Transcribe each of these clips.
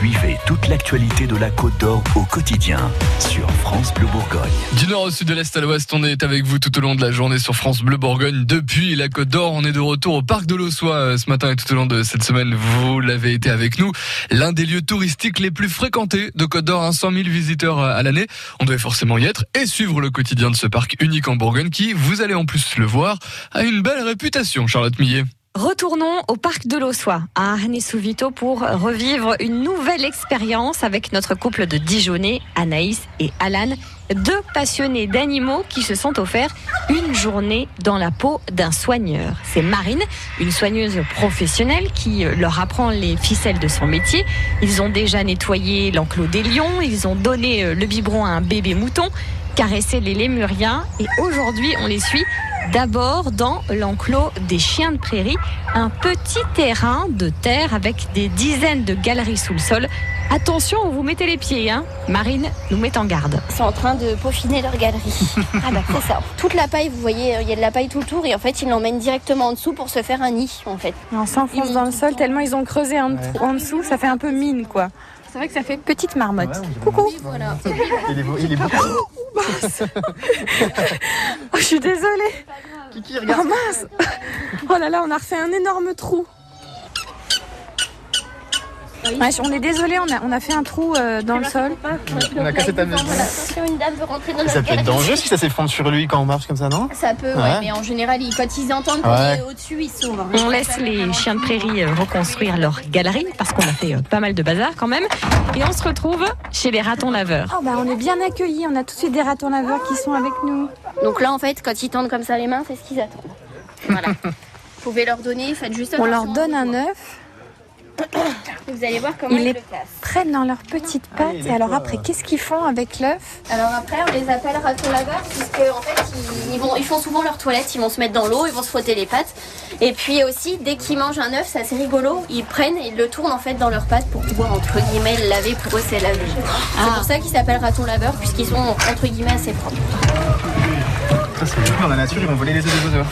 Suivez toute l'actualité de la Côte d'Or au quotidien sur France Bleu Bourgogne. Du nord au sud, de l'est à l'ouest, on est avec vous tout au long de la journée sur France Bleu Bourgogne. Depuis la Côte d'Or, on est de retour au parc de l'Ossois euh, ce matin et tout au long de cette semaine. Vous l'avez été avec nous. L'un des lieux touristiques les plus fréquentés de Côte d'Or, 100 000 visiteurs euh, à l'année. On devait forcément y être et suivre le quotidien de ce parc unique en Bourgogne qui, vous allez en plus le voir, a une belle réputation, Charlotte Millet. Retournons au parc de l'Ossois à Arnay-sous-Vito pour revivre une nouvelle expérience avec notre couple de Dijonais, Anaïs et Alan, deux passionnés d'animaux qui se sont offerts une journée dans la peau d'un soigneur. C'est Marine, une soigneuse professionnelle qui leur apprend les ficelles de son métier. Ils ont déjà nettoyé l'enclos des lions, ils ont donné le biberon à un bébé mouton, caressé les lémuriens et aujourd'hui on les suit D'abord dans l'enclos des chiens de prairie, un petit terrain de terre avec des dizaines de galeries sous le sol. Attention où vous mettez les pieds, hein Marine nous met en garde. Ils sont en train de peaufiner leur galerie. ah bah c'est ça. Toute la paille, vous voyez, il y a de la paille tout le tour et en fait ils l'emmènent directement en dessous pour se faire un nid en fait. on s'enfonce dans le sol tellement ils ont creusé en, en dessous, ça fait un peu mine quoi. C'est vrai que ça fait petite marmotte. Coucou. voilà. Il est beau, il est beau. oh, je suis désolée. Kiki, regarde. Oh mince. Oh là là, on a refait un énorme trou. Ouais, on est désolé, on a, on a fait un trou euh, dans le sol. On a cassé ta maison. Attention, une dame veut rentrer dans Ça peut être dangereux si ça s'effondre sur lui quand on marche comme ça, non? Ça peut, ouais. Ouais. mais en général, ils- quand ils entendent qu'on Ouais. est au-dessus, ils sauvent. On laisse les chiens de prairie euh, reconstruire leur galerie parce qu'on a fait euh, pas mal de bazar quand même. Et on se retrouve chez les ratons laveurs. Oh bah on est bien accueillis, on a tout de suite des ratons laveurs qui sont avec nous. Donc là, en fait, quand ils tendent comme ça les mains, c'est ce qu'ils attendent. Voilà. Vous pouvez leur donner, faites juste On leur donne un œuf, Vous allez voir comment Ils ils, les- le cassent. prennent dans leurs petites pattes et alors après qu'est-ce qu'ils font avec l'œuf Alors après, on les appelle ratons laveurs puisque en fait, ils, ils vont, ils font souvent leur toilette, ils vont se mettre dans l'eau, ils vont se frotter les pattes. Et puis aussi, dès qu'ils mangent un œuf, c'est assez rigolo, ils prennent et ils le tournent en fait dans leurs pattes pour pouvoir entre guillemets le laver. Pour eux, c'est laver. C'est pour ça qu'ils s'appellent ratons laveurs puisqu'ils sont entre guillemets assez propres. Ça, c'est dans la nature, ils vont voler les œufs des oiseaux.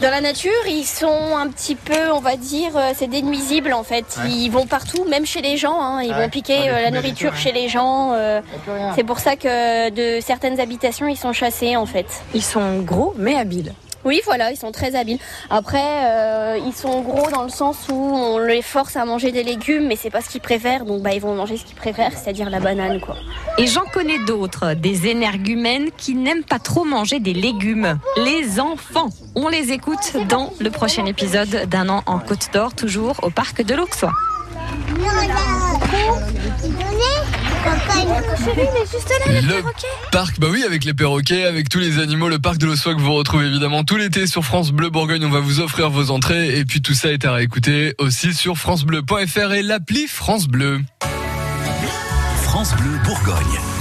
Dans la nature, ils sont un petit peu, on va dire, euh, c'est des nuisibles en fait. Ouais. Ils vont partout, même chez les gens. hein. Ils Ouais. vont piquer Ouais, euh, la nourriture chez les gens. euh, c'est pour ça que de certaines habitations, ils sont chassés en fait. Ils sont gros mais habiles. Oui, voilà, ils sont très habiles. Après, euh, ils sont gros dans le sens où on les force à manger des légumes, mais c'est pas ce qu'ils préfèrent, donc bah ils vont manger ce qu'ils préfèrent, c'est-à-dire la banane, quoi. Et j'en connais d'autres, des énergumènes qui n'aiment pas trop manger des légumes. Les enfants. On les écoute dans le prochain épisode d'un an en Côte d'Or, toujours au parc de l'Auxois. Le parc, bah oui, avec les perroquets, avec tous les animaux, le parc de l'Ossois que vous retrouvez évidemment tout l'été sur France Bleu Bourgogne. On va vous offrir vos entrées et puis tout ça est à réécouter aussi sur francebleu.fr et l'appli France Bleu. France Bleu Bourgogne.